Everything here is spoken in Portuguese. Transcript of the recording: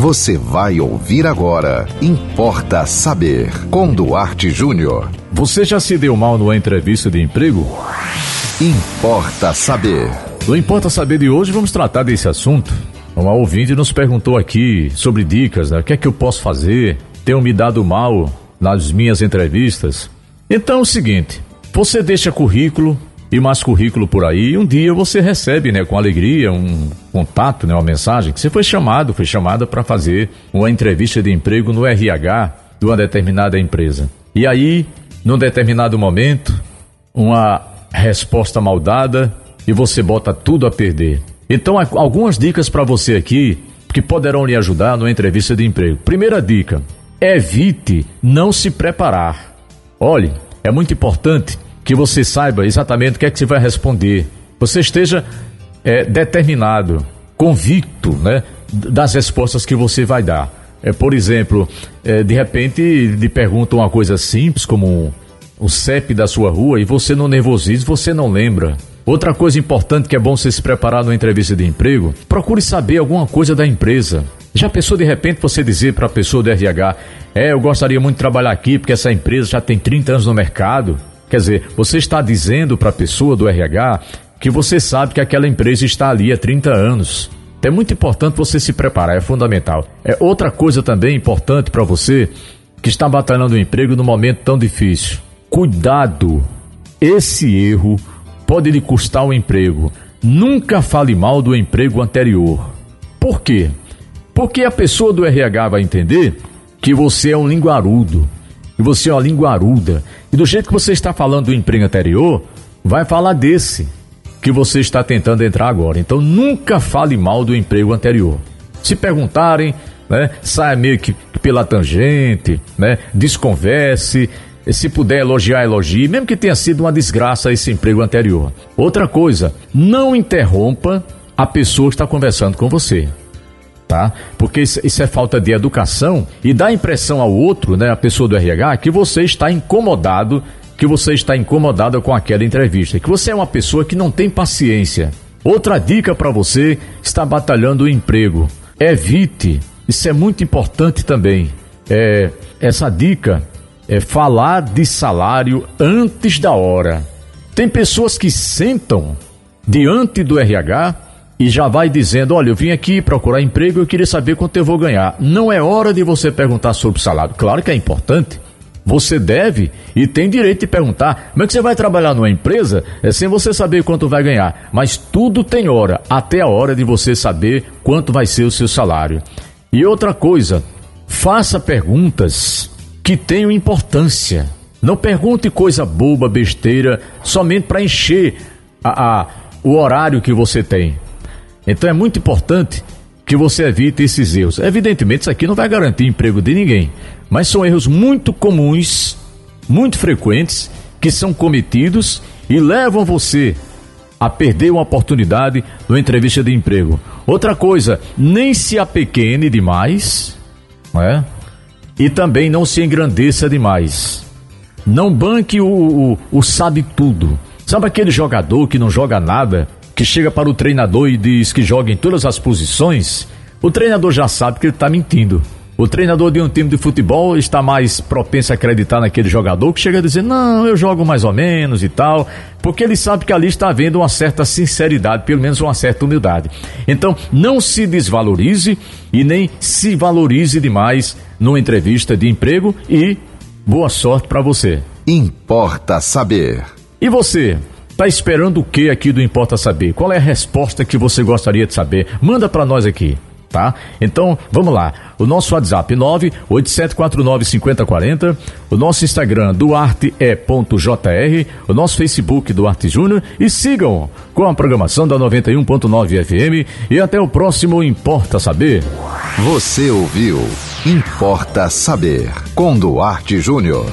Você vai ouvir agora. Importa saber. Com Duarte Júnior. Você já se deu mal numa entrevista de emprego? Importa saber. No Importa Saber de hoje vamos tratar desse assunto. Uma ouvinte nos perguntou aqui sobre dicas, né? O que é que eu posso fazer? Tenho me dado mal nas minhas entrevistas? Então é o seguinte: você deixa currículo, e mais currículo por aí, e um dia você recebe, né, com alegria, um contato, né, uma mensagem que você foi chamado, foi chamada para fazer uma entrevista de emprego no RH de uma determinada empresa. E aí, num determinado momento, uma resposta mal dada e você bota tudo a perder. Então, algumas dicas para você aqui que poderão lhe ajudar numa entrevista de emprego. Primeira dica: evite não se preparar. Olhe, é muito importante que você saiba exatamente o que é que você vai responder. Você esteja é, determinado, convicto, né, das respostas que você vai dar. É, por exemplo, é, de repente lhe perguntam uma coisa simples como o CEP da sua rua e você não nervosismo, você não lembra. Outra coisa importante que é bom você se preparar numa entrevista de emprego, procure saber alguma coisa da empresa. Já pensou de repente você dizer para a pessoa do RH, é, eu gostaria muito de trabalhar aqui porque essa empresa já tem 30 anos no mercado. Quer dizer, você está dizendo para a pessoa do RH que você sabe que aquela empresa está ali há 30 anos. É muito importante você se preparar, é fundamental. É outra coisa também importante para você que está batalhando o emprego num momento tão difícil. Cuidado! Esse erro pode lhe custar o um emprego. Nunca fale mal do emprego anterior. Por quê? Porque a pessoa do RH vai entender que você é um linguarudo, que você é uma linguaruda, e do jeito que você está falando do emprego anterior, vai falar desse que você está tentando entrar agora. Então nunca fale mal do emprego anterior. Se perguntarem, né, saia meio que pela tangente, né, desconverse, se puder elogiar, elogie, mesmo que tenha sido uma desgraça esse emprego anterior. Outra coisa, não interrompa a pessoa que está conversando com você tá? Porque isso, é falta de educação e dá impressão ao outro, né, a pessoa do RH, que você está incomodado, que você está incomodado com aquela entrevista, que você é uma pessoa que não tem paciência. Outra dica para você está batalhando o emprego: evite. Isso é muito importante também. É, essa dica é falar de salário antes da hora. Tem pessoas que sentam diante do RH e já vai dizendo: olha, eu vim aqui procurar emprego, eu queria saber quanto eu vou ganhar. Não é hora de você perguntar sobre o salário. Claro que é importante. Você deve e tem direito de perguntar. Como é que você vai trabalhar numa empresa é sem você saber quanto vai ganhar? Mas tudo tem hora, até a hora de você saber quanto vai ser o seu salário. E outra coisa, faça perguntas que tenham importância. Não pergunte coisa boba, besteira, somente para encher a, a, o horário que você tem. Então é muito importante que você evite esses erros. Evidentemente, isso aqui não vai garantir emprego de ninguém, mas são erros muito comuns, muito frequentes, que são cometidos e levam você a perder uma oportunidade numa entrevista de emprego. Outra coisa, nem se apequene demais, não é? E também não se engrandeça demais. Não banque o, o, o sabe tudo. Sabe aquele jogador que não joga nada, que chega para o treinador e diz que joga em todas as posições, o treinador já sabe que ele está mentindo. O treinador de um time de futebol está mais propenso a acreditar naquele jogador que chega a dizer: Não, eu jogo mais ou menos e tal, porque ele sabe que ali está havendo uma certa sinceridade, pelo menos uma certa humildade. Então, não se desvalorize e nem se valorize demais numa entrevista de emprego e boa sorte para você. Importa saber. E você? Tá esperando o que aqui do Importa Saber? Qual é a resposta que você gostaria de saber? Manda para nós aqui, tá? Então, vamos lá. O nosso WhatsApp 987495040, o nosso Instagram duarte.jr, o nosso Facebook Duarte Júnior e sigam com a programação da 91.9 FM e até o próximo Importa Saber. Você ouviu Importa Saber com Duarte Júnior.